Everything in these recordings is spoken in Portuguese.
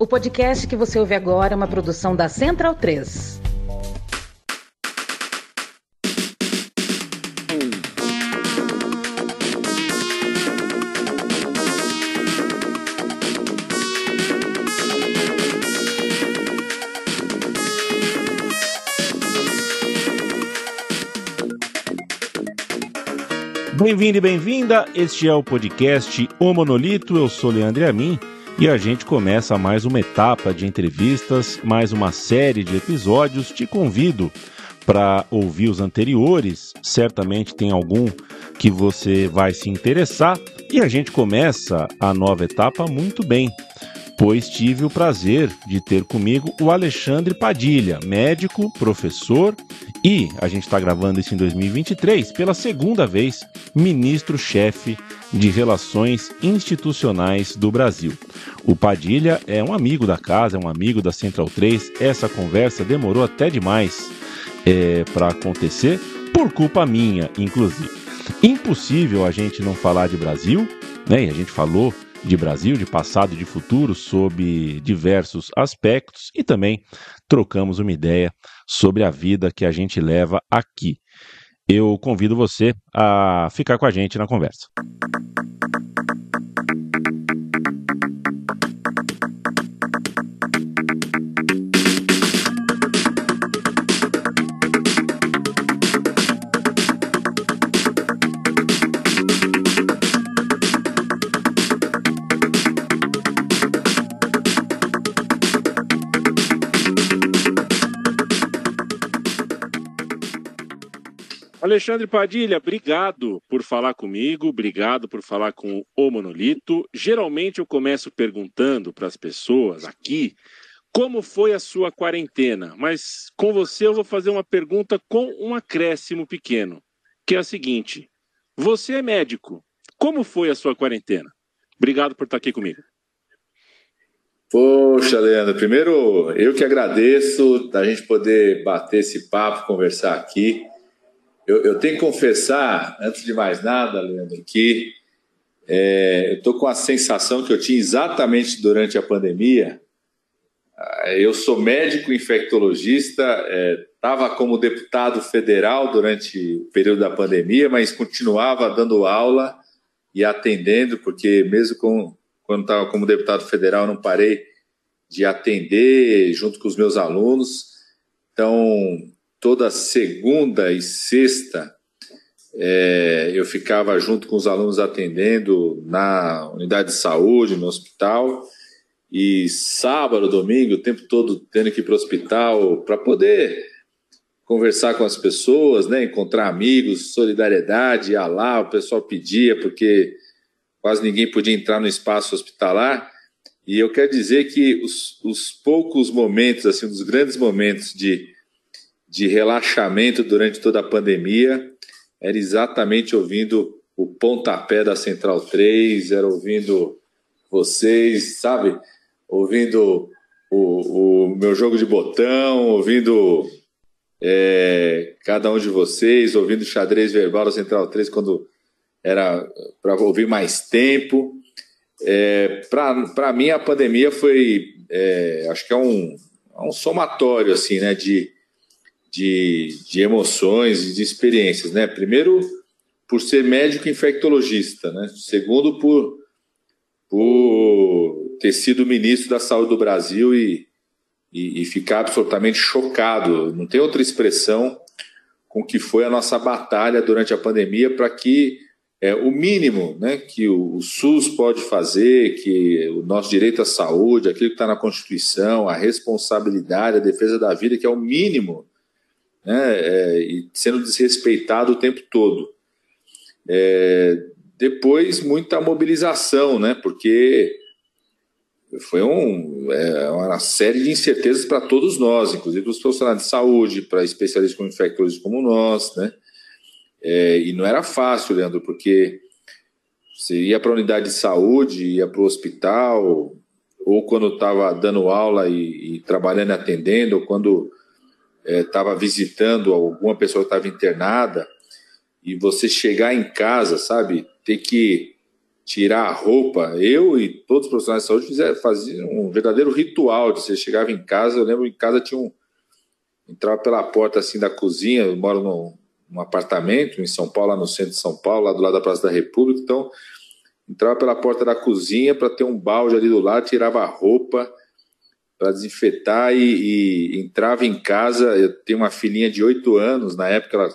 O podcast que você ouve agora é uma produção da Central 3. Bem-vindo e bem-vinda. Este é o podcast O Monolito. Eu sou Leandro Amin e a gente começa mais uma etapa de entrevistas, mais uma série de episódios. Te convido para ouvir os anteriores. Certamente tem algum que você vai se interessar. E a gente começa a nova etapa muito bem pois tive o prazer de ter comigo o Alexandre Padilha, médico, professor e, a gente está gravando isso em 2023, pela segunda vez, ministro-chefe de Relações Institucionais do Brasil. O Padilha é um amigo da casa, é um amigo da Central 3. Essa conversa demorou até demais é, para acontecer, por culpa minha, inclusive. Impossível a gente não falar de Brasil, né? E a gente falou de Brasil, de passado e de futuro, sob diversos aspectos e também trocamos uma ideia sobre a vida que a gente leva aqui. Eu convido você a ficar com a gente na conversa. Alexandre Padilha, obrigado por falar comigo, obrigado por falar com o Monolito. Geralmente eu começo perguntando para as pessoas aqui como foi a sua quarentena, mas com você eu vou fazer uma pergunta com um acréscimo pequeno, que é a seguinte: você é médico, como foi a sua quarentena? Obrigado por estar aqui comigo. Poxa, Leandro, primeiro eu que agradeço da gente poder bater esse papo, conversar aqui. Eu, eu, tenho que confessar, antes de mais nada, Leandro, que é, eu estou com a sensação que eu tinha exatamente durante a pandemia. Ah, eu sou médico infectologista, estava é, como deputado federal durante o período da pandemia, mas continuava dando aula e atendendo, porque mesmo com, quando estava como deputado federal, não parei de atender junto com os meus alunos. Então, toda segunda e sexta é, eu ficava junto com os alunos atendendo na unidade de saúde, no hospital, e sábado, domingo, o tempo todo tendo que ir para o hospital para poder conversar com as pessoas, né, encontrar amigos, solidariedade, ia lá, o pessoal pedia, porque quase ninguém podia entrar no espaço hospitalar. E eu quero dizer que os, os poucos momentos, assim, os grandes momentos de de relaxamento durante toda a pandemia era exatamente ouvindo o pontapé da Central 3, era ouvindo vocês, sabe? Ouvindo o, o meu jogo de botão, ouvindo é, cada um de vocês, ouvindo xadrez verbal da Central 3 quando era para ouvir mais tempo. É, para mim, a pandemia foi, é, acho que é um, é um somatório assim, né, de, de, de emoções e de experiências, né? Primeiro, por ser médico infectologista, né? Segundo, por, por ter sido ministro da Saúde do Brasil e, e, e ficar absolutamente chocado. Não tem outra expressão com que foi a nossa batalha durante a pandemia para que é, o mínimo né, que o, o, SUS pode fazer, que o nosso direito à saúde, aquilo que está na Constituição, a responsabilidade, a defesa da vida, que é o mínimo né, é, e sendo desrespeitado o tempo todo. É, depois, muita mobilização, né, porque foi um, é, uma série de incertezas para todos nós, inclusive para os profissionais de saúde, para especialistas com infectologistas como nós, né? É, e não era fácil, Leandro, porque você ia para a unidade de saúde, ia para o hospital, ou quando estava dando aula e, e, trabalhando e atendendo, ou quando estava é, visitando alguma pessoa que estava internada e você chegar em casa, sabe, ter que tirar a roupa. Eu e todos os profissionais de saúde fizeram, faziam um verdadeiro ritual de você chegava em casa. Eu lembro em casa tinha um. Entrava pela porta assim da cozinha, eu moro num, num apartamento em São Paulo, lá no centro de São Paulo, lá do lado da Praça da República. Então, entrava pela porta da cozinha para ter um balde ali do lado, tirava a roupa para desinfetar e, e, entrava em casa. Eu tenho uma filhinha de oito anos, na época ela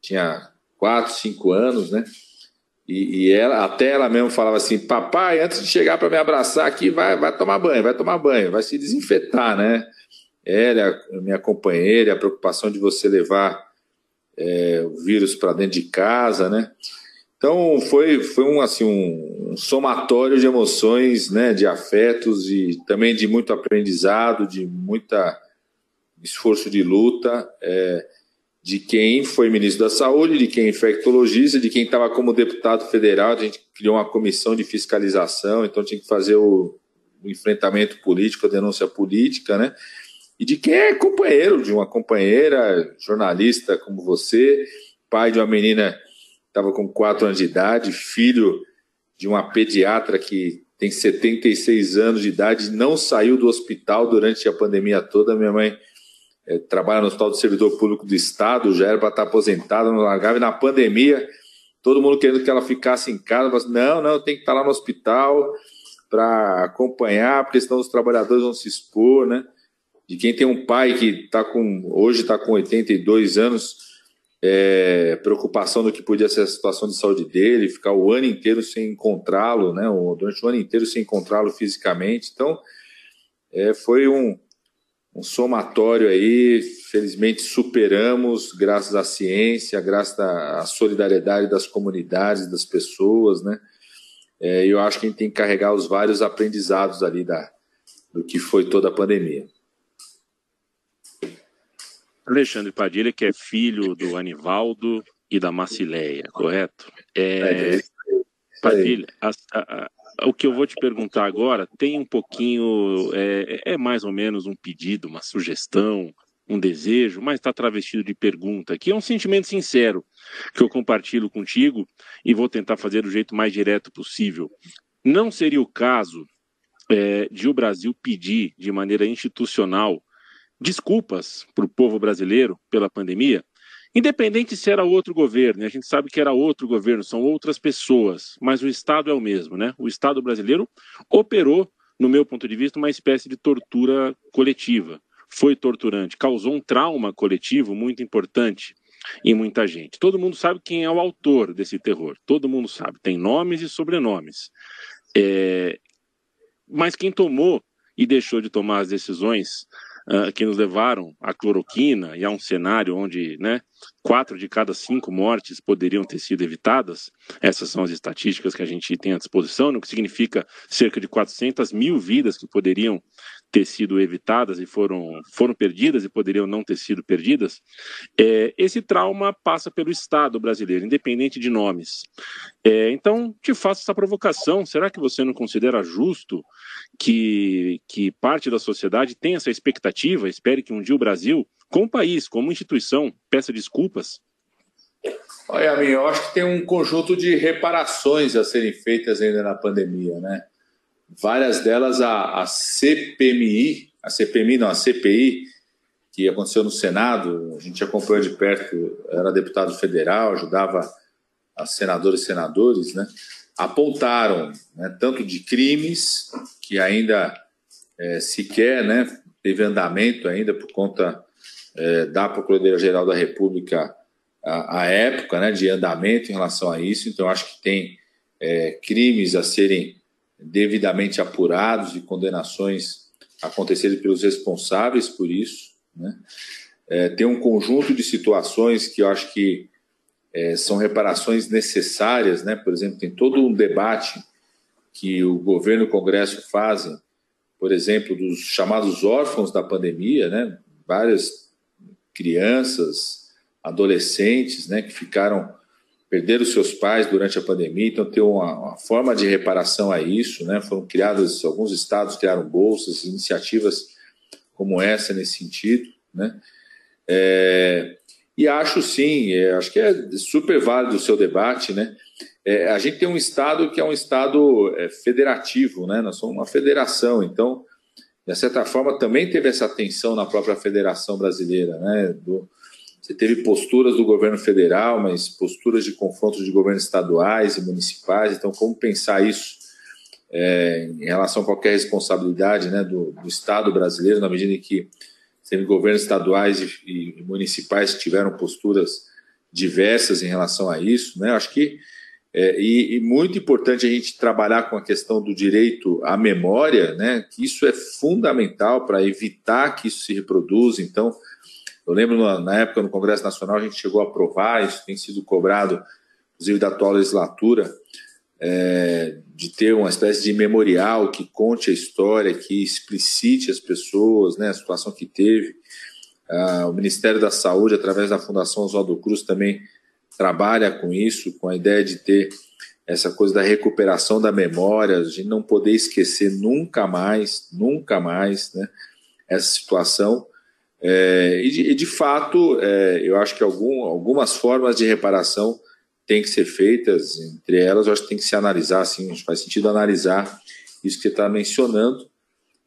tinha quatro, cinco anos, né? E, e, ela, até ela mesmo falava assim: Papai, antes de chegar para me abraçar aqui, vai, vai tomar banho, vai tomar banho, vai se desinfetar, né? Ela, minha companheira, a preocupação de você levar é, o vírus para dentro de casa, né? Então foi, foi um, assim, um, somatório de emoções, né, de afetos e também de muito aprendizado, de muita esforço de luta. É, de quem foi ministro da Saúde, de quem é infectologista, de quem estava como deputado federal. A gente criou uma comissão de fiscalização, então tinha que fazer o, o enfrentamento político, a denúncia política, né? E de quem é companheiro de uma companheira, jornalista como você, pai de uma menina estava com 4 anos de idade, filho de uma pediatra que tem 76 anos de idade, não saiu do hospital durante a pandemia toda. Minha mãe é, trabalha no Hospital do Servidor Público do Estado, já era para estar aposentada, não largava, e na pandemia, todo mundo querendo que ela ficasse em casa, mas não, não, tem que estar lá no hospital para acompanhar, porque senão os trabalhadores vão se expor, né? De quem tem um pai que está com, hoje está com 82 anos, é, preocupação do que podia ser a situação de saúde dele, ficar o ano inteiro sem encontrá-lo, né? Durante o ano inteiro sem encontrá-lo fisicamente. Então, é, foi um, um somatório aí, felizmente superamos, graças à ciência, graças à solidariedade das comunidades, das pessoas, né? É, eu acho que a gente tem que carregar os vários aprendizados ali da, do que foi toda a pandemia. Alexandre Padilha, que é filho do Anivaldo e da Macileia, correto? É, é, é Padilha, a, a, o que eu vou te perguntar agora tem um pouquinho, é, é mais ou menos um pedido, uma sugestão, um desejo, mas está travestido de pergunta, que é um sentimento sincero que eu compartilho contigo e vou tentar fazer do jeito mais direto possível. Não seria o caso é, de o Brasil pedir de maneira institucional desculpas para o povo brasileiro pela pandemia? Independente se era outro governo, a gente sabe que era outro governo, são outras pessoas, mas o Estado é o mesmo, né? O Estado brasileiro operou, no meu ponto de vista, uma espécie de tortura coletiva. Foi torturante, causou um trauma coletivo muito importante em muita gente. Todo mundo sabe quem é o autor desse terror, todo mundo sabe, tem nomes e sobrenomes. É... Mas quem tomou e deixou de tomar as decisões uh, que nos levaram à cloroquina e a um cenário onde né, quatro de cada cinco mortes poderiam ter sido evitadas. Essas são as estatísticas que a gente tem à disposição, o que significa cerca de 400 mil vidas que poderiam ter sido evitadas e foram, foram perdidas e poderiam não ter sido perdidas, é, esse trauma passa pelo Estado brasileiro, independente de nomes. É, então, te faço essa provocação: será que você não considera justo que, que parte da sociedade tenha essa expectativa, espere que um dia o Brasil, como país, como instituição, peça desculpas? Olha, eu acho que tem um conjunto de reparações a serem feitas ainda na pandemia, né? Várias delas a, a CPMI, a CPMI não, a CPI, que aconteceu no Senado, a gente acompanhou de perto, era deputado federal, ajudava as senadoras e senadores, né? apontaram né, tanto de crimes que ainda é, sequer né, teve andamento ainda por conta é, da Procuradoria-Geral da República a, época né, de andamento em relação a isso, então acho que tem é, crimes a serem devidamente apurados e condenações acontecerem pelos responsáveis por isso. Né? É, tem um conjunto de situações que eu acho que é, são reparações necessárias, né? por exemplo, tem todo um debate que o governo e o Congresso fazem, por exemplo, dos chamados órfãos da pandemia, né? várias crianças, adolescentes né? que ficaram perderam seus pais durante a pandemia, então tem uma, uma, forma de reparação a isso, né? Foram criadas, alguns estados criaram bolsas, iniciativas como essa nesse sentido, né? É, e acho sim, é, acho que é super válido o seu debate, né? é, a gente tem um Estado que é um Estado é, federativo, né? Nós somos uma federação, então, de certa forma, também teve essa tensão na própria federação brasileira, né? Do, você teve posturas do governo federal, mas posturas de confronto de governos estaduais e municipais, então, como pensar isso? É, em relação a qualquer responsabilidade né, do, do, Estado brasileiro, na medida em que teve governos estaduais e, e municipais que tiveram posturas diversas em relação a isso, né? Acho que é, e, e, muito importante a gente trabalhar com a questão do direito à memória, né? Que isso é fundamental para evitar que isso se reproduza. Então, eu lembro na, época no Congresso Nacional a gente chegou a aprovar, isso tem sido cobrado, inclusive da atual legislatura, é, de ter uma espécie de memorial que conte a história, que explicite as pessoas, né? A situação que teve. Ah, o Ministério da Saúde, através da Fundação Oswaldo Cruz, também trabalha com isso, com a ideia de ter essa coisa da recuperação da memória, de não poder esquecer nunca mais, nunca mais, né, essa situação. É, e, de, de, fato, é, eu acho que algum, algumas formas de reparação têm que ser feitas, entre elas, eu acho que tem que se analisar, assim, faz sentido analisar isso que você está mencionando,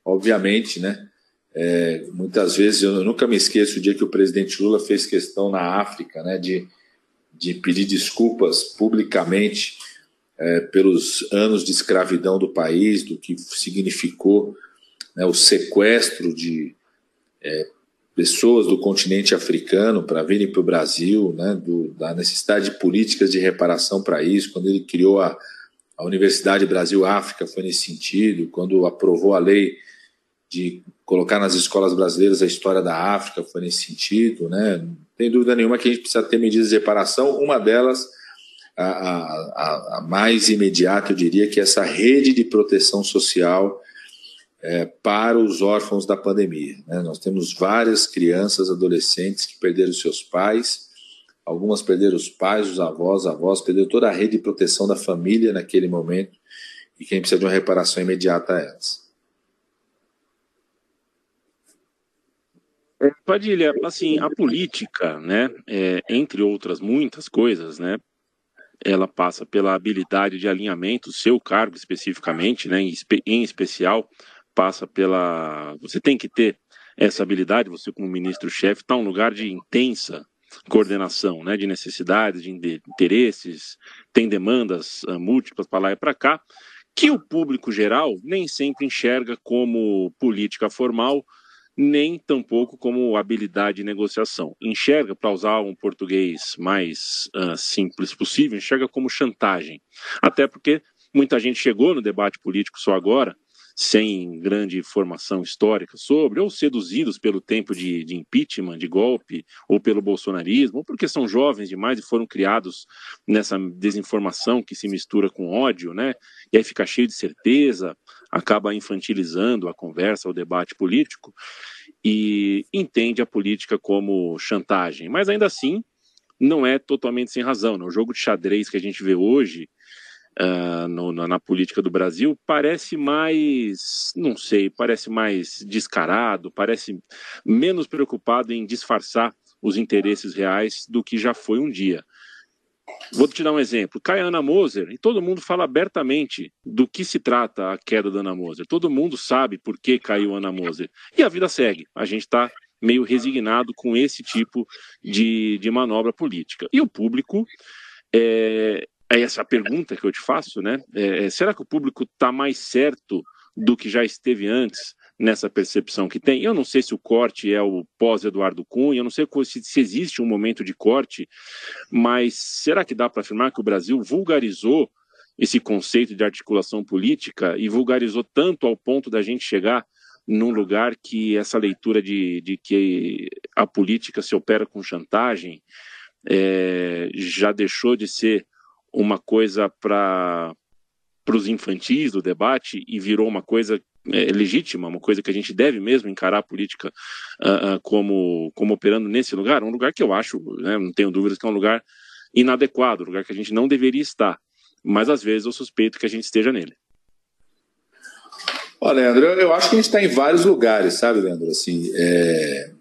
obviamente, né, é, muitas vezes, eu nunca me esqueço o dia que o presidente Lula fez questão na África, né, de de pedir desculpas publicamente é, pelos anos de escravidão do país, do que significou né, o sequestro de é, pessoas do continente africano para virem para o Brasil, né, do, da necessidade de políticas de reparação para isso, quando ele criou a, a Universidade Brasil-África, foi nesse sentido, quando aprovou a lei de colocar nas escolas brasileiras a história da África, foi nesse sentido, né? Tem dúvida nenhuma que a gente precisa ter medidas de reparação, uma delas, a, a, a mais imediata, eu diria, que é essa rede de proteção social é, para os órfãos da pandemia. Né? Nós temos várias crianças, adolescentes que perderam seus pais, algumas perderam os pais, os avós, avós, perderam toda a rede de proteção da família naquele momento e quem precisa de uma reparação imediata a elas. Padilha, assim, a política, né, é, entre outras muitas coisas, né, ela passa pela habilidade de alinhamento, seu cargo especificamente, né, em, em especial, passa pela. Você tem que ter essa habilidade, você como ministro-chefe está um lugar de intensa coordenação, né, de necessidades, de interesses, tem demandas uh, múltiplas para lá e para cá, que o público geral nem sempre enxerga como política formal nem tampouco como habilidade de negociação. Enxerga, para usar um português mais uh, simples possível, enxerga como chantagem. Até porque muita gente chegou no debate político só agora, sem grande formação histórica sobre, ou seduzidos pelo tempo de, de, impeachment, de golpe, ou pelo bolsonarismo, ou porque são jovens demais e foram criados nessa desinformação que se mistura com ódio, né? E aí fica cheio de certeza, acaba infantilizando a conversa, o debate político, e entende a política como chantagem. Mas ainda assim, não é totalmente sem razão. Né? O jogo de xadrez que a gente vê hoje uh, no, na, na, política do Brasil parece mais, não sei, parece mais descarado, parece menos preocupado em disfarçar os interesses reais do que já foi um dia. Vou te dar um exemplo. Cai a Ana Moser e todo mundo fala abertamente do que se trata a queda da Ana Moser. Todo mundo sabe por que caiu a Ana Moser. E a vida segue. A gente está meio resignado com esse tipo de, de manobra política. E o público é, é essa pergunta que eu te faço, né? É, é será que o público está mais certo do que já esteve antes nessa percepção que tem? Eu não sei se o corte é o pós-Eduardo Cunha, eu não sei se, se existe um momento de corte, mas será que dá para afirmar que o Brasil vulgarizou esse conceito de articulação política e vulgarizou tanto ao ponto da gente chegar num lugar que essa leitura de, de que a política se opera com chantagem é, já deixou de ser uma coisa para os infantis do debate e virou uma coisa é, legítima, uma coisa que a gente deve mesmo encarar a política uh, uh, como, como operando nesse lugar, um lugar que eu acho, né, não tenho dúvidas que é um lugar inadequado, um lugar que a gente não deveria estar, mas às vezes eu suspeito que a gente esteja nele. Olha, Leandro, eu acho que a gente está em vários lugares, sabe, Leandro? Assim, é,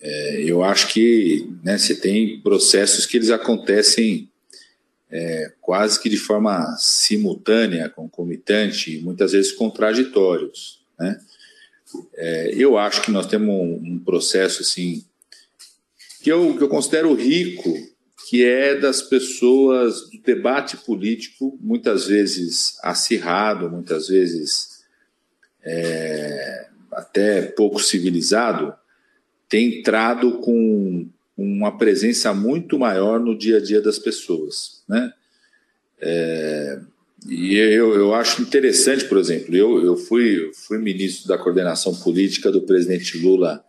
é, eu acho que né, você tem processos que eles acontecem é, quase que de forma simultânea, concomitante, muitas vezes contraditórios. Né? É, eu acho que nós temos um, um processo assim que eu, que eu considero rico, que é das pessoas do debate político, muitas vezes acirrado, muitas vezes é, até pouco civilizado, tem entrado com uma presença muito maior no dia a dia das pessoas. Né? É, e eu, eu acho interessante, por exemplo, eu, eu fui, fui ministro da coordenação política do presidente Lula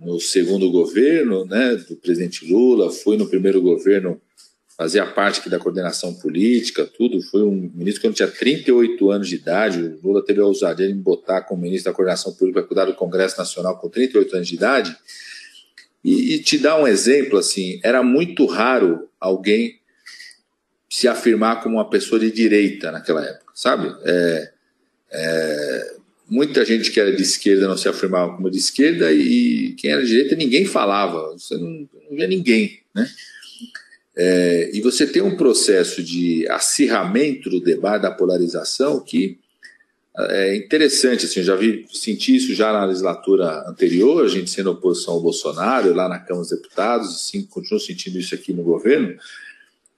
no segundo governo né, do presidente Lula, fui no primeiro governo, fazia parte aqui da coordenação política, tudo. Fui um ministro que eu tinha 38 anos de idade. O Lula teve a ousadia de me botar como ministro da coordenação política para cuidar do Congresso Nacional com 38 anos de idade. E, e te dar um exemplo, assim, era muito raro alguém se afirmar como uma pessoa de direita naquela época, sabe? É, é, muita gente que era de esquerda não se afirmava como de esquerda e quem era de direita ninguém falava, você não, não via ninguém, né? É, e você tem um processo de acirramento do debate, da polarização, que é interessante, assim, eu já vi, senti isso já na legislatura anterior, a gente sendo oposição ao Bolsonaro, lá na Câmara dos Deputados, e sim, continuo sentindo isso aqui no governo,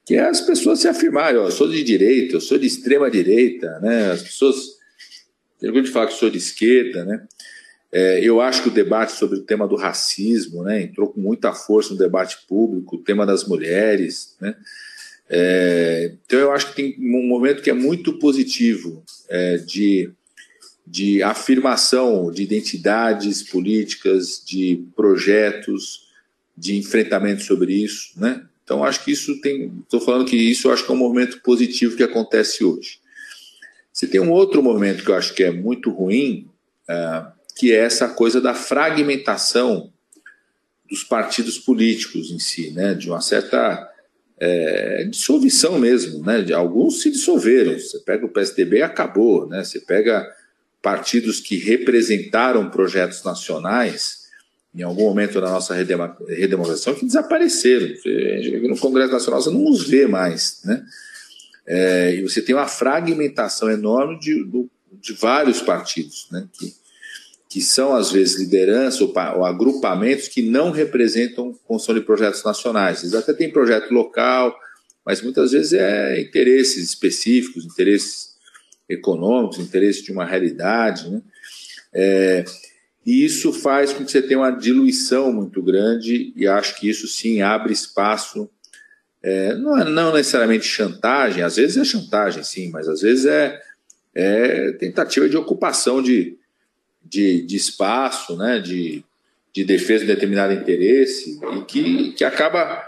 que é as pessoas se afirmarem, ó, eu sou de direita, eu sou de extrema direita, né? As pessoas vergonha de falar que sou de esquerda, né? É, eu acho que o debate sobre o tema do racismo né, entrou com muita força no debate público, o tema das mulheres. Né? É, então, eu acho que tem um momento que é muito positivo é, de, de afirmação de identidades políticas, de projetos, de enfrentamento sobre isso. Né? Então, acho que isso tem. Estou falando que isso acho que é um movimento positivo que acontece hoje. Você tem um outro movimento que eu acho que é muito ruim, uh, que é essa coisa da fragmentação dos partidos políticos em si, né? de uma certa é, dissolução mesmo. Né? Alguns se dissolveram. Você pega o PSDB e acabou. Né? Você pega partidos que representaram projetos nacionais em algum momento da nossa redemocração que desapareceram. No Congresso Nacional você não os vê mais. Né? É, e você tem uma fragmentação enorme de, de vários partidos, né, que, que são, às vezes, lideranças ou, ou, agrupamentos que não representam construção de projetos nacionais. Eles até têm projeto local, mas muitas vezes é interesses específicos, interesses econômicos, interesses de uma realidade. Né? É, e isso faz com que você tenha uma diluição muito grande, e acho que isso sim abre espaço é, não, é, não necessariamente chantagem, às vezes é chantagem, sim, mas às vezes é, é tentativa de ocupação de, de, de espaço, né, de, de defesa de determinado interesse, e que, que acaba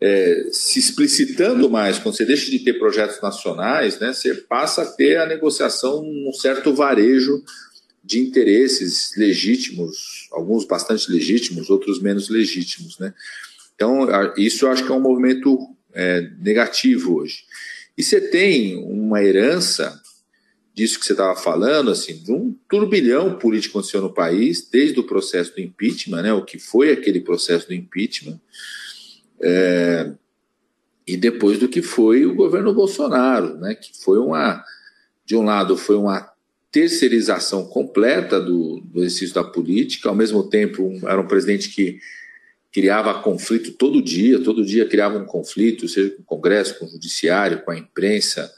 é, se explicitando mais. Quando você deixa de ter projetos nacionais, né, você passa a ter a negociação num certo varejo de interesses legítimos, alguns bastante legítimos, outros menos legítimos, né? Então, isso eu acho que é um movimento é, negativo hoje. E você tem uma herança disso que você estava falando, assim, de um turbilhão político aconteceu no país, desde o processo do impeachment, né, o que foi aquele processo do impeachment, é, e depois do que foi o governo Bolsonaro, né, que foi uma, de um lado, foi uma terceirização completa do, do exercício da política, ao mesmo tempo um, era um presidente que criava conflito todo dia, todo dia criava um conflito, seja com o Congresso, com o Judiciário, com a imprensa,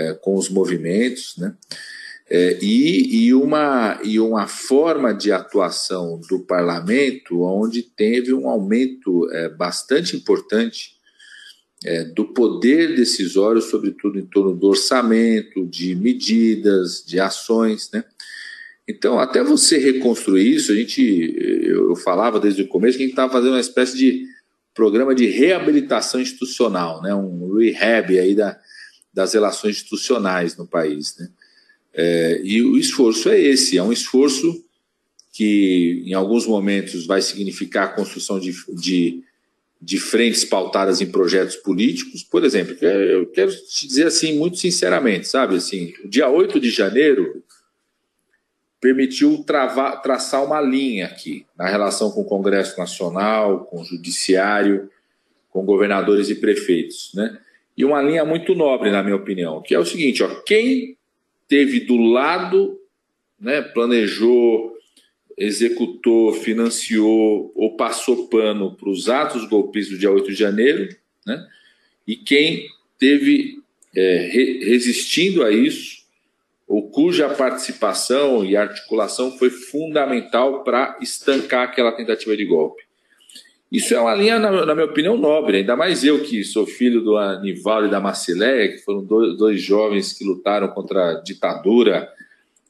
é, com os movimentos, né? É, e, e, uma, e uma forma de atuação do parlamento onde teve um aumento é, bastante importante é, do poder decisório, sobretudo em torno do orçamento, de medidas, de ações, né? Então, até você reconstruir isso, a gente, eu, falava desde o começo que a gente estava fazendo uma espécie de programa de reabilitação institucional, né? um rehab aí da, das relações institucionais no país. Né? É, e o esforço é esse, é um esforço que em alguns momentos vai significar a construção de, de, de frentes pautadas em projetos políticos. Por exemplo, eu quero te dizer assim, muito sinceramente, sabe, assim, o dia 8 de janeiro permitiu travar, traçar uma linha aqui na relação com o Congresso Nacional, com o Judiciário, com governadores e prefeitos, né? E uma linha muito nobre, na minha opinião, que é o seguinte: ó, quem teve do lado, né, planejou, executou, financiou ou passou pano para os atos golpistas do dia 8 de janeiro, né, e quem teve é, re, resistindo a isso, ou cuja participação e articulação foi fundamental para estancar aquela tentativa de golpe. Isso é uma linha, na, na, minha opinião, nobre, ainda mais eu que sou filho do Anivaldo e da Marcileia, que foram dois, dois, jovens que lutaram contra a ditadura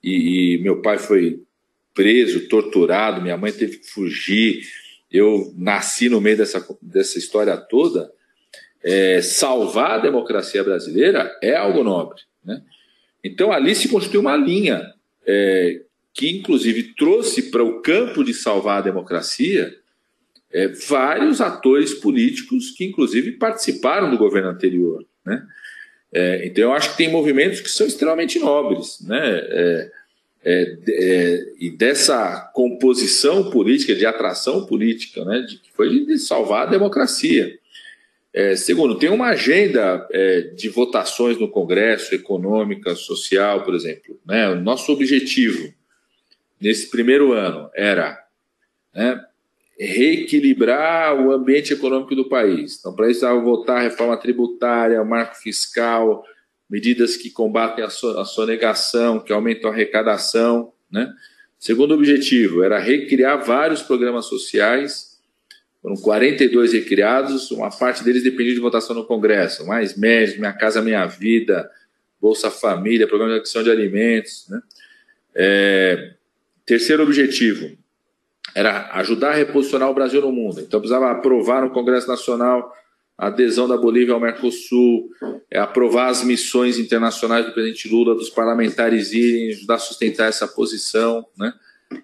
e, e, meu pai foi preso, torturado, minha mãe teve que fugir, eu nasci no meio dessa, dessa história toda. É, salvar a democracia brasileira é algo nobre. Né? Então ali se construiu uma linha é, que, inclusive, trouxe para o campo de salvar a democracia é, vários atores políticos que, inclusive, participaram do governo anterior. Né? É, então, eu acho que tem movimentos que são extremamente nobres. Né? É, é, é e dessa composição política, de atração política, né? de, que foi de salvar a democracia. É, segundo, tem uma agenda de votações no Congresso, econômica, social, por exemplo. Né? O nosso objetivo nesse primeiro ano era né, reequilibrar o ambiente econômico do país. Então, para isso, votar a reforma tributária, marco fiscal, medidas que combatem a sonegação, que aumentam a arrecadação. Né? Segundo objetivo era recriar vários programas sociais, foram 42 recriados, uma parte deles dependia de votação no Congresso, mais médicos, Minha Casa Minha Vida, Bolsa Família, Programa de Aquisição de Alimentos. Né? É, terceiro objetivo, era ajudar a reposicionar o Brasil no mundo. Então precisava aprovar no Congresso Nacional a adesão da Bolívia ao Mercosul, é, aprovar as missões internacionais do presidente Lula, dos parlamentares irem, ajudar a sustentar essa posição, né?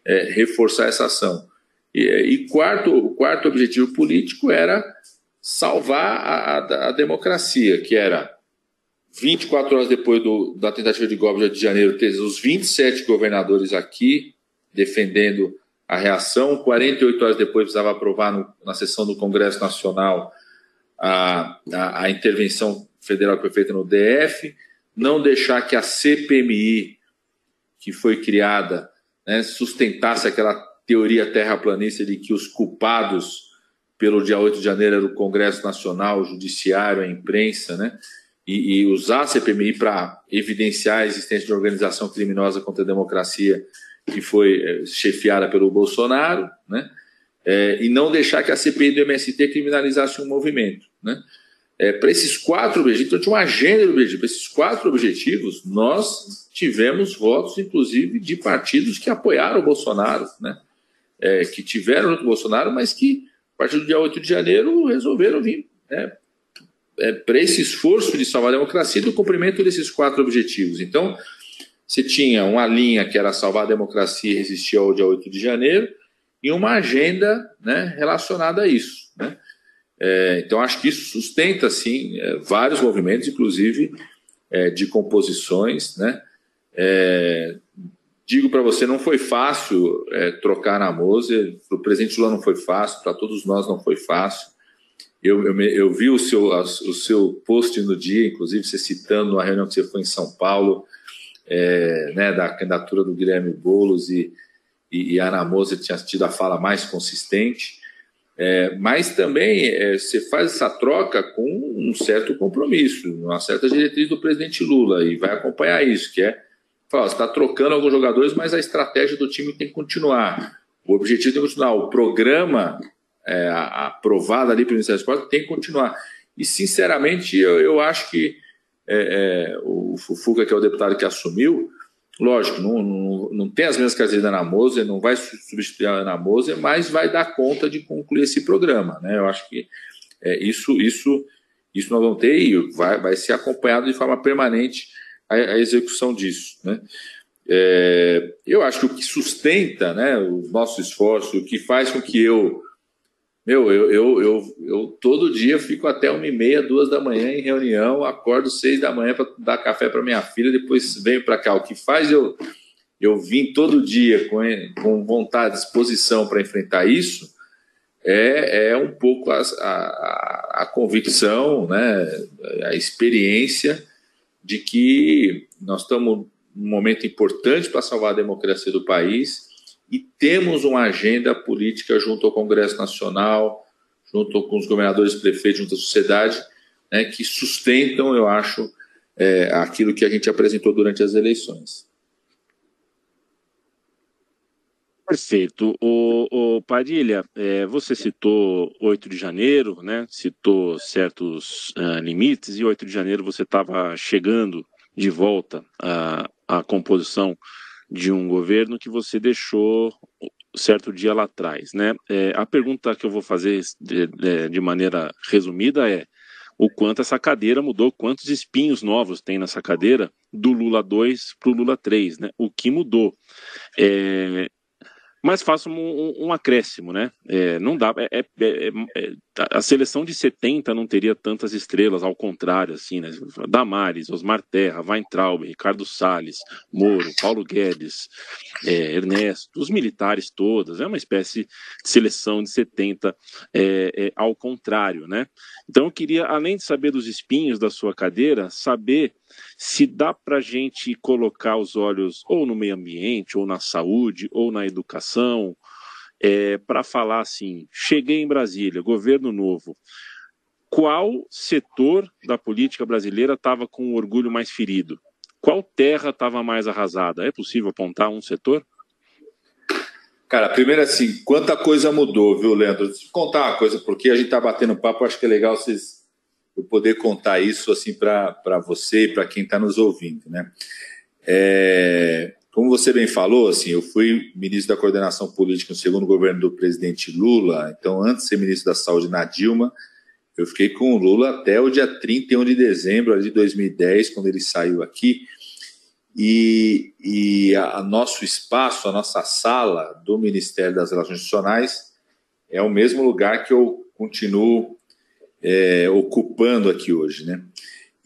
É, reforçar essa ação. E, e, quarto, o quarto objetivo político era salvar a, a, a democracia, que era 24 horas depois do, da tentativa de golpe de janeiro, ter os 27 governadores aqui defendendo a reação. 48 horas depois, precisava aprovar no, na sessão do Congresso Nacional a, a, a, intervenção federal que foi feita no DF, não deixar que a CPMI, que foi criada, né, sustentasse aquela teoria terraplanista de que os culpados pelo dia 8 de janeiro era o Congresso Nacional, o Judiciário, a imprensa, né, e, e usar a CPMI para evidenciar a existência de organização criminosa contra a democracia que foi é, chefiada pelo Bolsonaro, né? É, e não deixar que a CPI do MST criminalizasse um movimento. Né? É, para esses quatro objetivos, então tinha uma agenda de objetivos. Para esses quatro objetivos, nós tivemos votos, inclusive, de partidos que apoiaram o Bolsonaro, né? É, que tiveram junto com o Bolsonaro, mas que, a partir do dia 8 de janeiro, resolveram vir né? É, para esse esforço de salvar a democracia e do cumprimento desses quatro objetivos. Então, você tinha uma linha que era salvar a democracia e resistir ao dia 8 de janeiro, e uma agenda né, relacionada a isso. Né? É, então, acho que isso sustenta, sim, é, vários movimentos, inclusive é, de composições. Né? É, digo para você, não foi fácil é, trocar na Moser, para o presidente Lula não foi fácil, para todos nós não foi fácil. Eu, eu, eu vi o seu, o seu post no dia, inclusive você citando a reunião que você foi em São Paulo, é, né, da candidatura do Guilherme Boulos e, e, e Ana Moser tinha tido a fala mais consistente. É, mas também é, você faz essa troca com um certo compromisso, uma certa diretriz do presidente Lula e vai acompanhar isso, que é falar, você está trocando alguns jogadores, mas a estratégia do time tem que continuar. O objetivo tem que continuar. O programa é, aprovado ali pelo Ministério do Esporte tem que continuar. E, sinceramente, eu, eu acho que é, é, o Fufuca, que é o deputado que assumiu, lógico, não, não, não tem as mesmas características da Ana Moser, não vai substituir a Ana Moser, mas vai dar conta de concluir esse programa. Né? Eu acho que é, isso, isso, isso nós vamos ter e vai, vai ser acompanhado de forma permanente a, a execução disso. Né? É, eu acho que o que sustenta né, o nosso esforço, o que faz com que eu meu, eu, eu, eu, eu todo dia fico até uma e meia, duas da manhã em reunião, acordo seis da manhã para dar café para minha filha, depois venho para cá. O que faz eu, eu vim todo dia com, com vontade, disposição para enfrentar isso, é, é um pouco a, a, a, convicção, né, a experiência de que nós estamos num momento importante para salvar a democracia do país e temos uma agenda política junto ao Congresso Nacional, junto com os governadores, prefeitos, junto à sociedade, né, que sustentam, eu acho, é, aquilo que a gente apresentou durante as eleições. Perfeito. O, o Padilha, é, você citou 8 de janeiro, né? Citou certos uh, limites, e 8 de janeiro você estava chegando de volta à, à composição de um governo que você deixou certo dia lá atrás, né? É, a pergunta que eu vou fazer de, de, de maneira resumida é o quanto essa cadeira mudou, quantos espinhos novos tem nessa cadeira do Lula 2 para o Lula 3, né? O que mudou? É, mas faço um, um, um acréscimo, né? É, não dá. É, é, é, é a seleção de 70 não teria tantas estrelas, ao contrário, assim, né? Damares, Osmar Terra, Weintraub, Ricardo Salles, Moro, Paulo Guedes, é, Ernesto, os militares todas, é uma espécie de seleção de 70 ao contrário, né? Então eu queria, além de saber dos espinhos da sua cadeira, saber se dá para a gente colocar os olhos ou no meio ambiente, ou na saúde, ou na educação, é, para falar assim: cheguei em Brasília, governo novo. Qual setor da política brasileira estava com o orgulho mais ferido? Qual terra estava mais arrasada? É possível apontar um setor? Cara, primeiro assim, quanta coisa mudou, viu, Leandro? Deixa eu contar uma coisa, porque a gente está batendo papo, acho que é legal vocês eu poder contar isso assim para você e para quem está nos ouvindo, né? É, como você bem falou, assim, eu fui ministro da coordenação política no segundo governo do presidente Lula, então antes de ser ministro da Saúde na Dilma, eu fiquei com o Lula até o dia 31 de dezembro de 2010, quando ele saiu aqui, e, e a, a nosso espaço, a nossa sala do Ministério das Relações Institucionais é o mesmo lugar que eu continuo é, ocupando aqui hoje, né?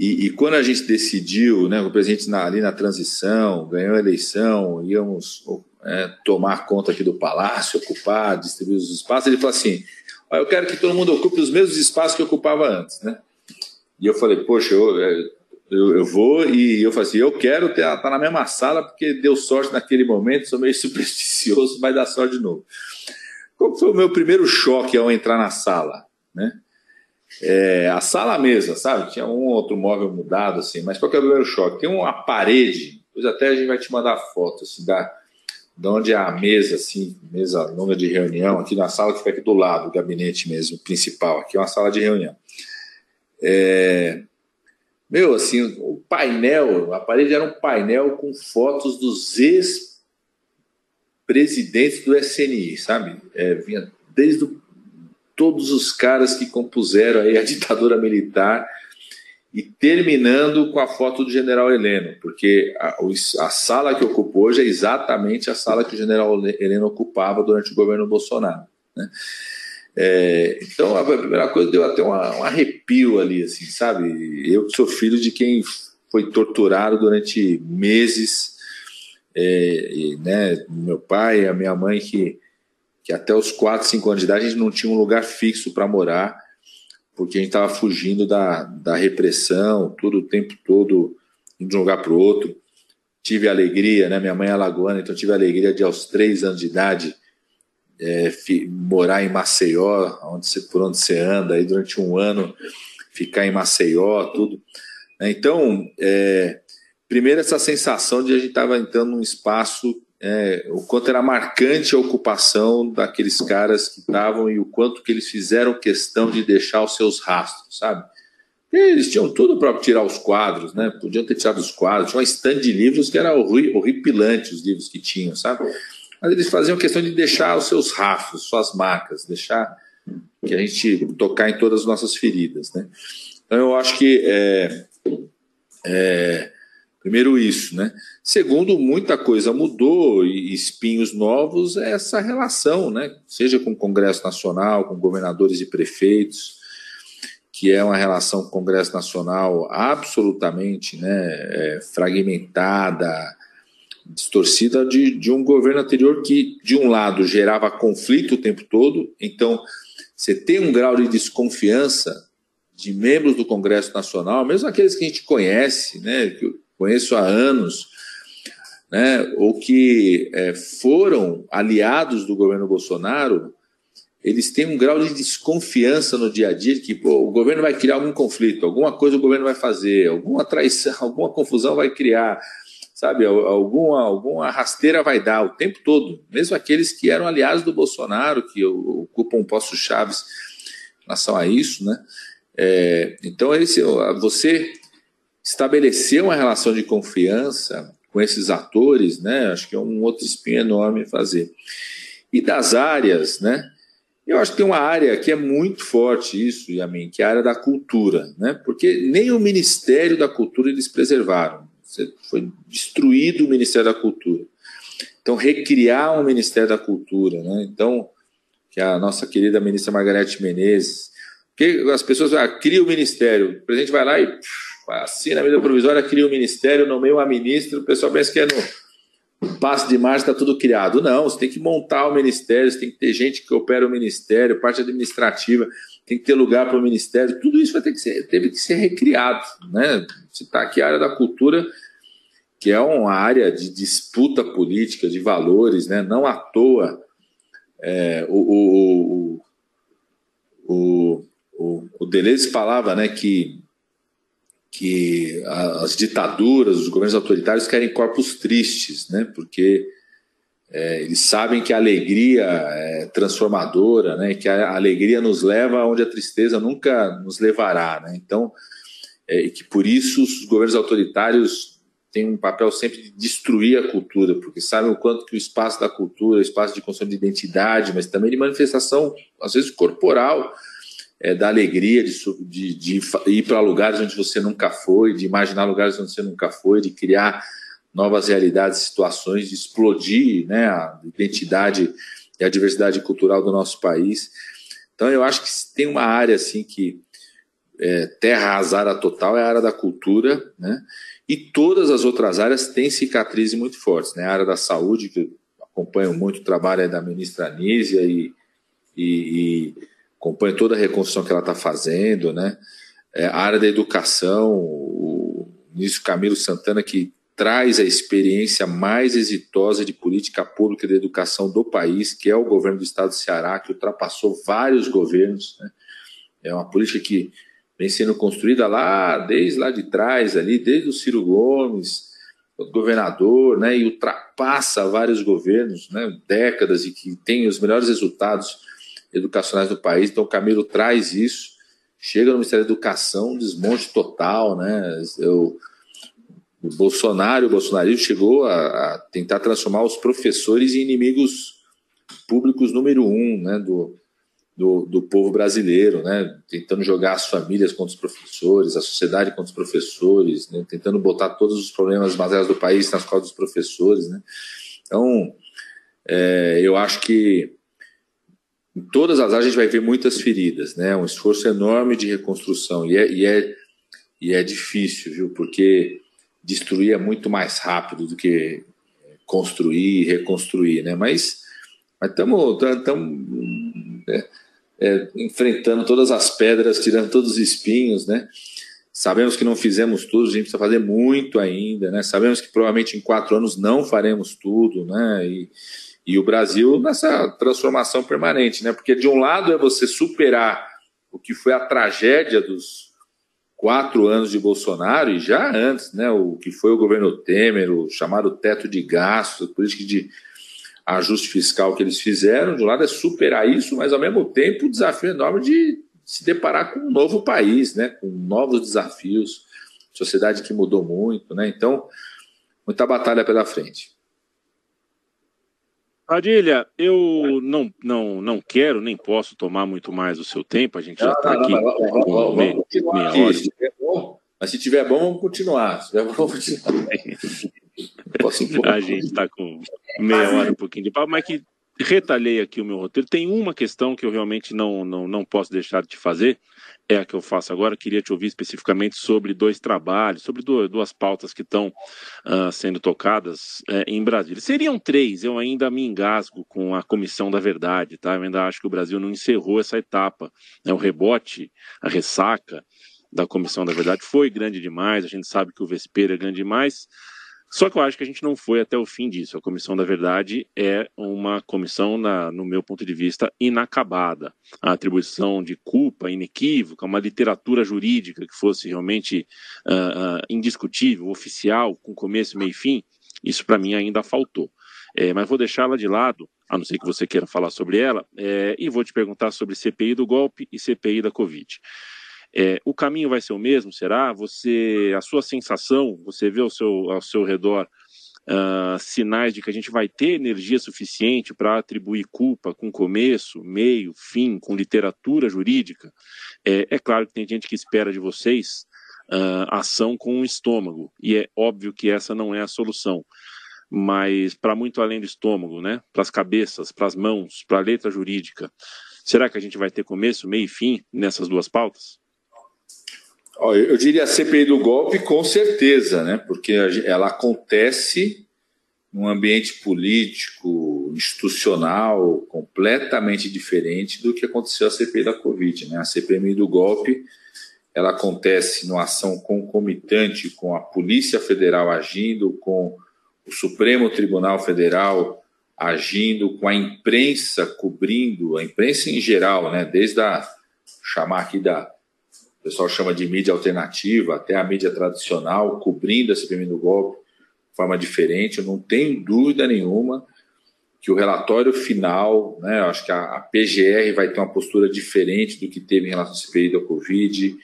E, e, quando a gente decidiu, né, o presidente na, ali na transição, ganhou a eleição, íamos é, tomar conta aqui do palácio, ocupar, distribuir os espaços, ele falou assim: eu quero que todo mundo ocupe os mesmos espaços que ocupava antes, né? E eu falei, poxa, eu, é, eu, eu vou e eu falei assim, eu quero estar tá na mesma sala porque deu sorte naquele momento, sou meio supersticioso, vai dar sorte de novo. Qual foi o meu primeiro choque ao entrar na sala, né? É, a sala mesa, sabe? Tinha um outro móvel mudado, assim, mas qual que é o primeiro choque? Tem uma parede, depois até a gente vai te mandar foto, assim, da, de onde é a mesa, assim, mesa longa de reunião, aqui na sala que fica aqui do lado, o gabinete mesmo, principal, aqui é uma sala de reunião. É, meu, assim, o painel, a parede era um painel com fotos dos ex-presidentes do SNI, sabe? É, vinha desde o todos os caras que compuseram aí a ditadura militar e terminando com a foto do general Heleno, porque a, a, sala que ocupa hoje é exatamente a sala que o general Heleno ocupava durante o governo Bolsonaro. Né? É, então, a primeira coisa deu até uma, um arrepio ali, assim, sabe? Eu que sou filho de quem foi torturado durante meses, é, e, né, meu pai, a minha mãe que que até os 4, 5 anos de idade a gente não tinha um lugar fixo para morar, porque a gente estava fugindo da, da repressão, tudo o tempo todo de um lugar para o outro. Tive alegria, né? Minha mãe é alagoana, então tive a alegria de aos 3 anos de idade é, morar em Maceió, onde você, por onde você anda, aí durante um ano ficar em Maceió, tudo. Então, é, primeiro essa sensação de a gente estava entrando num espaço é, o quanto era marcante a ocupação daqueles caras que estavam e o quanto que eles fizeram questão de deixar os seus rastros, sabe? E eles tinham tudo para tirar os quadros, né? Podiam ter tirado os quadros, tinha uma estande de livros que era horripilante os livros que tinham, sabe? Mas eles faziam questão de deixar os seus rastros, suas marcas, deixar que a gente tocar em todas as nossas feridas, né? Então eu acho que é, é Primeiro isso, né? Segundo, muita coisa mudou e espinhos novos é essa relação, né? Seja com o Congresso Nacional, com governadores e prefeitos, que é uma relação com o Congresso Nacional absolutamente né, é, fragmentada, distorcida de, de um governo anterior que, de um lado, gerava conflito o tempo todo, então você tem um grau de desconfiança de membros do Congresso Nacional, mesmo aqueles que a gente conhece, né, que conheço há anos, né, ou que é, foram aliados do governo Bolsonaro, eles têm um grau de desconfiança no dia a dia de que pô, o governo vai criar algum conflito, alguma coisa o governo vai fazer, alguma traição, alguma confusão vai criar, sabe? Alguma, alguma rasteira vai dar o tempo todo. Mesmo aqueles que eram aliados do Bolsonaro, que ocupam postos chaves em relação a isso, né? É, então, esse, você estabelecer uma relação de confiança com esses atores, né? Acho que é um outro espinho enorme fazer. E das áreas, né? Eu acho que tem uma área que é muito forte isso, Yamin, que é a área da cultura, né? Porque nem o Ministério da Cultura eles preservaram. Foi destruído o Ministério da Cultura. Então, recriar um Ministério da Cultura, né? Então, que a nossa querida ministra Margarete Menezes, que as pessoas ah, cria o Ministério, o presidente vai lá e assina a medida provisória, cria o Ministério, nomeia uma ministra, o pessoal pensa que é no passo de marcha está tudo criado. Não, você tem que montar o Ministério, você tem que ter gente que opera o Ministério, parte administrativa, tem que ter lugar para o Ministério, tudo isso vai ter que ser, teve que ser recriado. Né? Você está aqui a área da cultura que é uma área de disputa política, de valores, né? não à toa é, o, o, o, o, o Deleuze falava né, que, que as ditaduras, os governos autoritários querem corpos tristes, né, porque é, eles sabem que a alegria é transformadora, né, que a alegria nos leva onde a tristeza nunca nos levará. Né, então, é, que por isso os governos autoritários tem um papel sempre de destruir a cultura, porque sabem o quanto que o espaço da cultura, o espaço de construção de identidade, mas também de manifestação, às vezes corporal, é, da alegria de, de, de ir para lugares onde você nunca foi, de imaginar lugares onde você nunca foi, de criar novas realidades, situações, de explodir né, a identidade e a diversidade cultural do nosso país. Então eu acho que tem uma área assim que é, terra arrasada total é a área da cultura, né? E todas as outras áreas têm cicatrizes muito fortes. Né? A área da saúde, que eu acompanho muito o trabalho da ministra Anísia e, e, e acompanho toda a reconstrução que ela está fazendo. Né? É, a área da educação, o ministro Camilo Santana, que traz a experiência mais exitosa de política pública de educação do país, que é o governo do estado do Ceará, que ultrapassou vários governos. Né? É uma política que vem sendo construída lá, desde lá de trás, ali, desde o Ciro Gomes, o governador, né, e ultrapassa vários governos, né, décadas, e que tem os melhores resultados educacionais do país. Então, o Camilo traz isso, chega no Ministério da Educação, desmonte total, né, eu, o Bolsonaro, o bolsonarismo chegou a, a, tentar transformar os professores em inimigos públicos número um, né, do, do, do povo brasileiro, né? tentando jogar as famílias contra os professores, a sociedade contra os professores, né? tentando botar todos os problemas materiais do país nas costas dos professores. Né? Então, é, eu acho que em todas as áreas a gente vai ver muitas feridas, né? um esforço enorme de reconstrução, e é, e é, e é difícil, viu? porque destruir é muito mais rápido do que construir e reconstruir, né? mas estamos é, é, enfrentando todas as pedras, tirando todos os espinhos, né? Sabemos que não fizemos tudo, a gente precisa fazer muito ainda, né? Sabemos que provavelmente em quatro anos não faremos tudo, né? E, e o Brasil nessa transformação permanente, né? Porque de um lado é você superar o que foi a tragédia dos quatro anos de Bolsonaro e já antes, né? O que foi o governo Temer, o chamado teto de gastos, a política de ajuste fiscal que eles fizeram. De um lado é superar isso, mas ao mesmo tempo o desafio enorme de se deparar com um novo país, né? com novos desafios, sociedade que mudou muito. Né? Então, muita batalha pela frente. Padilha, eu não, não, não quero nem posso tomar muito mais o seu tempo, a gente já está aqui com meia, hora. Mas se tiver bom, vamos continuar. Se tiver bom, vamos continuar. a gente está com meia hora, um pouquinho de papo, mas que retalhei aqui o meu roteiro. Tem uma questão que eu realmente não, não, não posso deixar de fazer, é a que eu faço agora. Queria te ouvir especificamente sobre dois trabalhos, sobre duas pautas que estão uh, sendo tocadas uh, em Brasília. Seriam três, eu ainda me engasgo com a Comissão da Verdade, tá? Eu ainda acho que o Brasil não encerrou essa etapa. Né? O rebote, a ressaca da Comissão da Verdade foi grande demais, a gente sabe que o Vespeiro é grande demais. Só que eu acho que a gente não foi até o fim disso. A Comissão da Verdade é uma comissão, na, no meu ponto de vista, inacabada. A atribuição de culpa inequívoca, uma literatura jurídica que fosse realmente uh, uh, indiscutível, oficial, com começo, meio e fim, isso para mim ainda faltou. É, mas vou deixá-la de lado, a não ser que você queira falar sobre ela, é, e vou te perguntar sobre CPI do golpe e CPI da Covid. É, o caminho vai ser o mesmo, será? Você, a sua sensação, você vê ao seu, ao seu redor uh, sinais de que a gente vai ter energia suficiente para atribuir culpa com começo, meio, fim, com literatura jurídica? É, é claro que tem gente que espera de vocês uh, ação com o estômago, e é óbvio que essa não é a solução mas para muito além do estômago, né? Para as cabeças, para as mãos, para a letra jurídica. Será que a gente vai ter começo, meio e fim nessas duas pautas? Eu diria a CPI do golpe com certeza, né? porque ela acontece num ambiente político, institucional, completamente diferente do que aconteceu a CPI da Covid. Né? A CPMI do golpe ela acontece numa ação concomitante com a Polícia Federal agindo, com o Supremo Tribunal Federal agindo, com a imprensa cobrindo, a imprensa em geral, né? desde a chamar aqui da o pessoal chama de mídia alternativa, até a mídia tradicional, cobrindo a CPMI do golpe de forma diferente. Eu não tenho dúvida nenhuma que o relatório final, né, acho que a, a, PGR vai ter uma postura diferente do que teve em relação à CPI da Covid.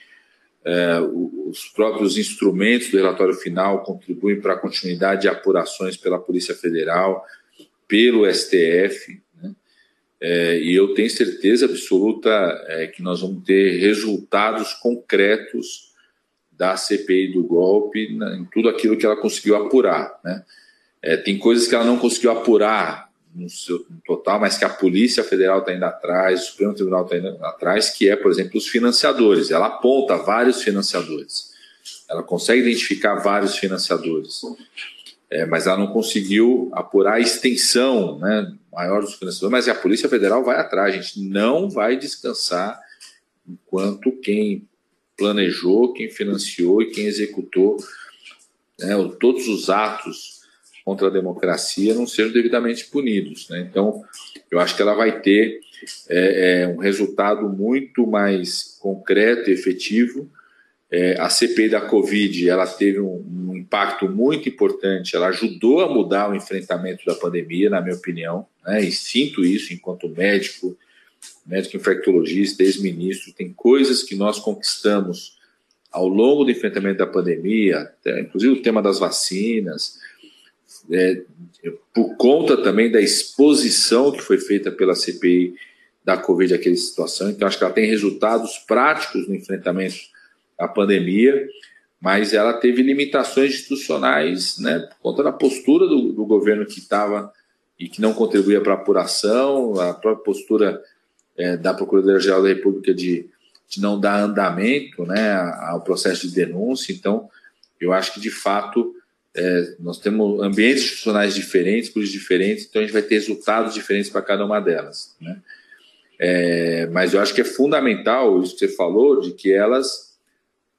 É, os próprios instrumentos do relatório final contribuem para a continuidade de apurações pela Polícia Federal, pelo STF. É, e eu tenho certeza absoluta é, que nós vamos ter resultados concretos da CPI do golpe na, em tudo aquilo que ela conseguiu apurar. Né? É, tem coisas que ela não conseguiu apurar no, seu, no total, mas que a Polícia Federal está indo atrás, o Supremo Tribunal está indo atrás, que é, por exemplo, os financiadores. Ela aponta vários financiadores. Ela consegue identificar vários financiadores é, mas ela não conseguiu apurar a extensão né, maior dos financiadores, mas a Polícia Federal vai atrás, a gente não vai descansar enquanto quem planejou, quem financiou e quem executou né, todos os atos contra a democracia não sejam devidamente punidos. Né? Então, eu acho que ela vai ter é, é, um resultado muito mais concreto e efetivo é, a CPI da Covid ela teve um, um, impacto muito importante, ela ajudou a mudar o enfrentamento da pandemia, na minha opinião, né, e sinto isso enquanto médico, médico infectologista, ex-ministro. Tem coisas que nós conquistamos ao longo do enfrentamento da pandemia, inclusive o tema das vacinas, é, por conta também da exposição que foi feita pela CPI da Covid àquela situação. Então, acho que ela tem resultados práticos no enfrentamento a pandemia, mas ela teve limitações institucionais, né, por conta da postura do, do governo que estava e que não contribuía para a apuração, a própria postura é, da Procuradoria-Geral da República de, de não dar andamento né, ao processo de denúncia. Então, eu acho que, de fato, é, nós temos ambientes institucionais diferentes, políticos diferentes, então a gente vai ter resultados diferentes para cada uma delas. Né? É, mas eu acho que é fundamental isso que você falou, de que elas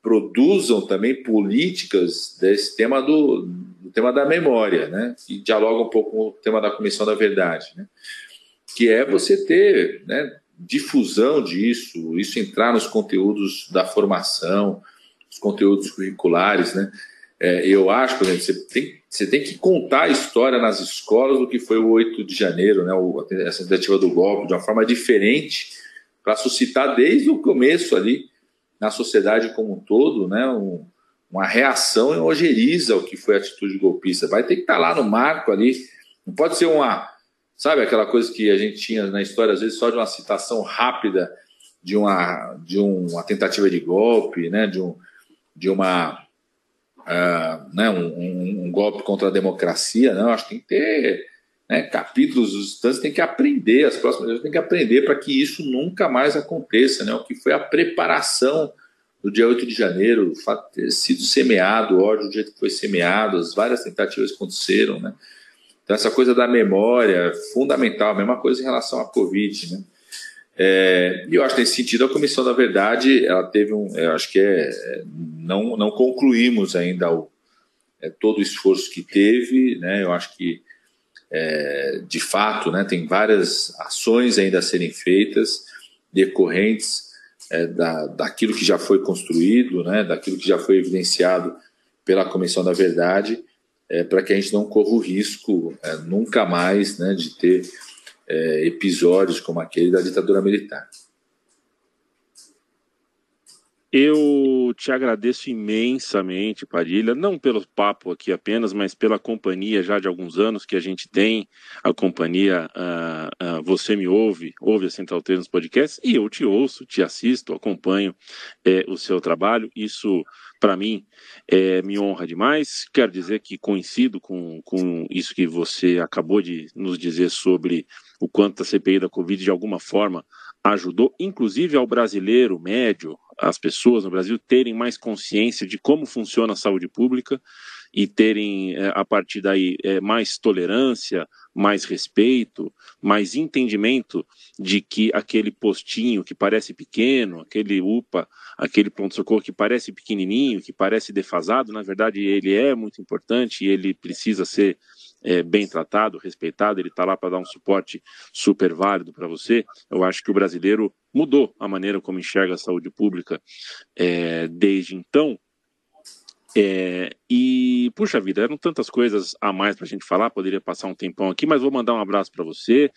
produzam também políticas desse tema do, do, tema da memória, né? Que dialoga um pouco com o tema da Comissão da Verdade, né? Que é você ter né, difusão disso, isso entrar nos conteúdos da formação, os conteúdos curriculares, né? É, eu acho, por exemplo, você tem, você tem que contar a história nas escolas do que foi o 8 de janeiro, né? Essa tentativa do golpe, de uma forma diferente, para suscitar desde o começo ali na sociedade como um todo, né, um, uma reação em ojeriza ao que foi a atitude golpista. Vai ter que estar tá lá no marco ali. Não pode ser uma, sabe, aquela coisa que a gente tinha na história, às vezes só de uma citação rápida de uma, de uma tentativa de golpe, né, de, um, de uma, uh, né, um, um, um, golpe contra a democracia. Não, acho que tem que ter né, capítulos dos estudantes têm que aprender, as próximas gerações têm que aprender para que isso nunca mais aconteça, né? O que foi a preparação do dia 8 de janeiro, o fato de ter sido semeado, o ódio do jeito que foi semeado, as várias tentativas que aconteceram, né? Então, essa coisa da memória, fundamental, a mesma coisa em relação à Covid, né? É, e eu acho que nesse sentido a comissão da verdade ela teve um, eu acho que é não não concluímos ainda o, é, todo o esforço que teve, né? Eu acho que é, de fato, né, tem várias ações ainda a serem feitas decorrentes é, da, daquilo que já foi construído, né, daquilo que já foi evidenciado pela comissão da verdade é, para que a gente não corra o risco é, nunca mais né, de ter é, episódios como aquele da ditadura militar. Eu te agradeço imensamente, Padilha, não pelo papo aqui apenas, mas pela companhia já de alguns anos que a gente tem, a companhia uh, uh, Você Me Ouve, ouve a Central 3 nos podcasts, e eu te ouço, te assisto, acompanho é, o seu trabalho, isso para mim é, me honra demais. Quero dizer que coincido com, com isso que você acabou de nos dizer sobre o quanto a CPI da Covid de alguma forma ajudou, inclusive ao brasileiro médio, as pessoas no Brasil terem mais consciência de como funciona a saúde pública e terem, é, a partir daí, é, mais tolerância, mais respeito, mais entendimento de que aquele postinho que parece pequeno, aquele UPA, aquele pronto-socorro que parece pequenininho, que parece defasado, na verdade ele é muito importante e ele precisa ser é, bem tratado, respeitado, ele está lá para dar um suporte super válido para você. Eu acho que o brasileiro mudou a maneira como enxerga a saúde pública é, desde então. É, e, puxa vida, eram tantas coisas a mais para a gente falar, poderia passar um tempão aqui, mas vou mandar um abraço para você.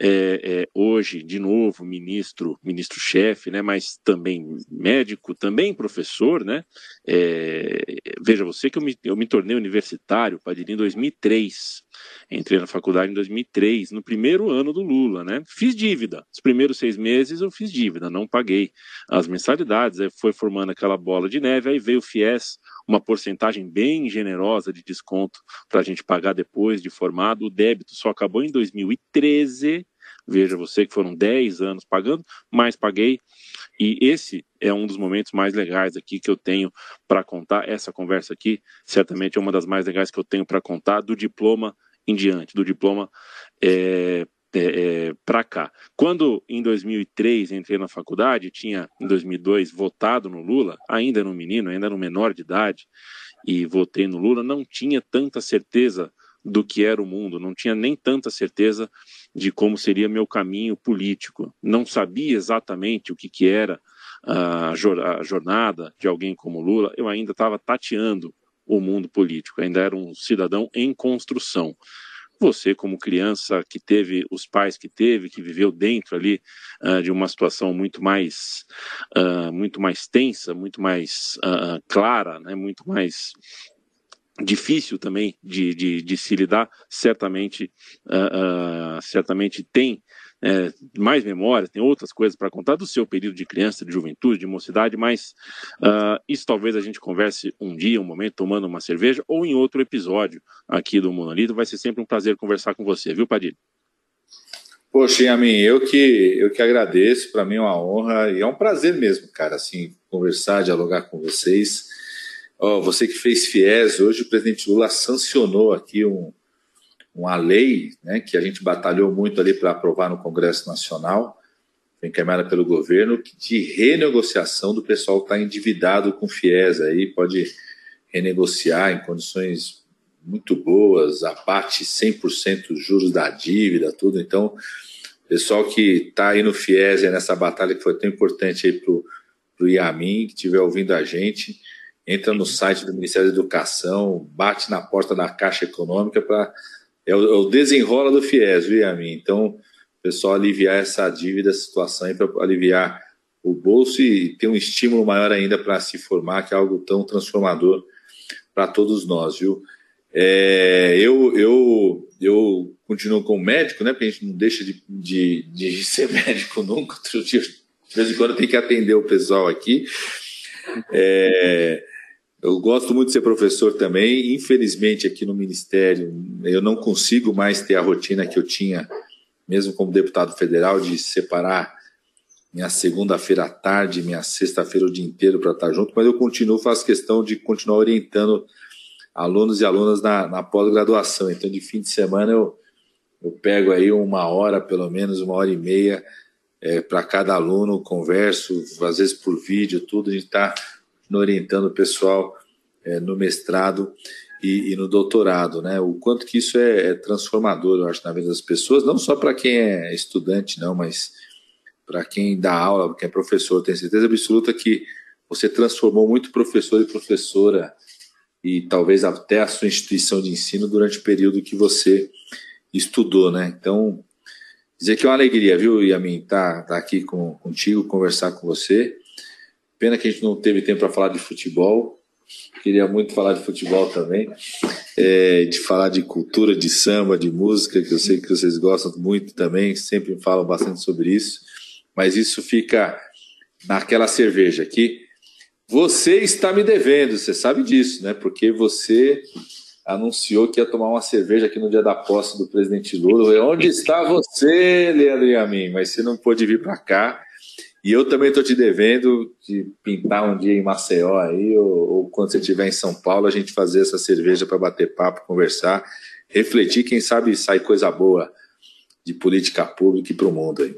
É, é, hoje, de novo, ministro, ministro-chefe, né, mas também médico, também professor, né? É, veja você que eu me, eu me tornei universitário, Padilha, em 2003. Entrei na faculdade em 2003, no primeiro ano do Lula, né? Fiz dívida. Os primeiros seis meses eu fiz dívida, não paguei as mensalidades, aí foi formando aquela bola de neve, aí veio o FIES, uma porcentagem bem generosa de desconto para a gente pagar depois de formado. O débito só acabou em 2013. Veja você que foram 10 anos pagando, mas paguei. E esse é um dos momentos mais legais aqui que eu tenho para contar. Essa conversa aqui, certamente, é uma das mais legais que eu tenho para contar do diploma em diante, do diploma é, é, é para cá. Quando em 2003 entrei na faculdade, tinha em 2002 votado no Lula, ainda no menino, ainda no menor de idade, e votei no Lula, não tinha tanta certeza do que era o mundo, não tinha nem tanta certeza de como seria meu caminho político, não sabia exatamente o que, que era a jornada de alguém como Lula, eu ainda estava tateando o mundo político, ainda era um cidadão em construção você como criança que teve os pais que teve, que viveu dentro ali uh, de uma situação muito mais uh, muito mais tensa, muito mais uh, clara, né, muito mais difícil também de, de, de se lidar, certamente certamente tem é, mais memórias, tem outras coisas para contar do seu período de criança, de juventude, de mocidade, mas uh, isso talvez a gente converse um dia, um momento, tomando uma cerveja, ou em outro episódio aqui do Monolito. Vai ser sempre um prazer conversar com você, viu, Padilha? Poxa, mim, eu que, eu que agradeço, para mim é uma honra e é um prazer mesmo, cara, assim, conversar, dialogar com vocês. Oh, você que fez FIES, hoje o presidente Lula sancionou aqui um, uma lei né, que a gente batalhou muito ali para aprovar no Congresso Nacional, foi encaminhada pelo governo, de renegociação do pessoal que está endividado com FIES aí, pode renegociar em condições muito boas, a parte 100% juros da dívida, tudo. Então, pessoal que está aí no FIES, nessa batalha que foi tão importante aí para o Iamin, que estiver ouvindo a gente, entra no site do Ministério da Educação, bate na porta da Caixa Econômica para é o, é o desenrola do FIES, viu, Yamin? Então, o pessoal aliviar essa dívida, essa situação aí, para aliviar o bolso e ter um estímulo maior ainda para se formar, que é algo tão transformador para todos nós, viu? É, eu, eu, eu continuo como médico, né? Porque a gente não deixa de, de, de ser médico nunca. De vez em quando tem que atender o pessoal aqui. É, Eu gosto muito de ser professor também. Infelizmente, aqui no Ministério, eu não consigo mais ter a rotina que eu tinha, mesmo como deputado federal, de separar minha segunda-feira à tarde, minha sexta-feira o dia inteiro para estar junto, mas eu continuo, faço questão de continuar orientando alunos e alunas na, na pós-graduação. Então, de fim de semana, eu, eu pego aí uma hora, pelo menos uma hora e meia, é, para cada aluno, converso, às vezes por vídeo, tudo, a gente está orientando o pessoal é, no mestrado e, e, no doutorado, né? O quanto que isso é, é transformador, eu acho, na vida das pessoas, não só para quem é estudante, não, mas para quem dá aula, quem é professor, tenho certeza absoluta que você transformou muito professor e professora e talvez até a sua instituição de ensino durante o período que você estudou, né? Então, dizer que é uma alegria, viu, Yamin, estar tá, tá aqui com, contigo, conversar com você. Pena que a gente não teve tempo para falar de futebol. Queria muito falar de futebol também, é, de falar de cultura, de samba, de música, que eu sei que vocês gostam muito também, sempre falam bastante sobre isso. Mas isso fica naquela cerveja aqui. Você está me devendo, você sabe disso, né? Porque você anunciou que ia tomar uma cerveja aqui no dia da posse do presidente Lula. Onde está você, Leandro Yamin? Mas você não pôde vir para cá. E eu também estou te devendo de pintar um dia em Maceió aí, ou, ou quando você estiver em São Paulo, a gente fazer essa cerveja para bater papo, conversar, refletir, quem sabe sai coisa boa de política pública e para o mundo aí.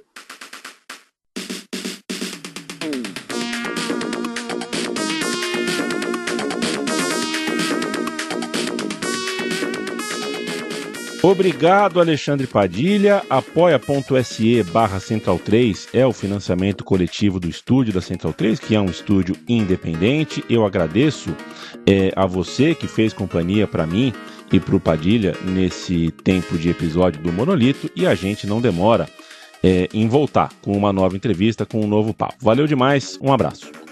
Obrigado, Alexandre Padilha. Apoia.se barra Central 3 é o financiamento coletivo do estúdio da Central 3, que é um estúdio independente. Eu agradeço é, a você que fez companhia para mim e para o Padilha nesse tempo de episódio do Monolito e a gente não demora é, em voltar com uma nova entrevista, com um novo papo. Valeu demais, um abraço.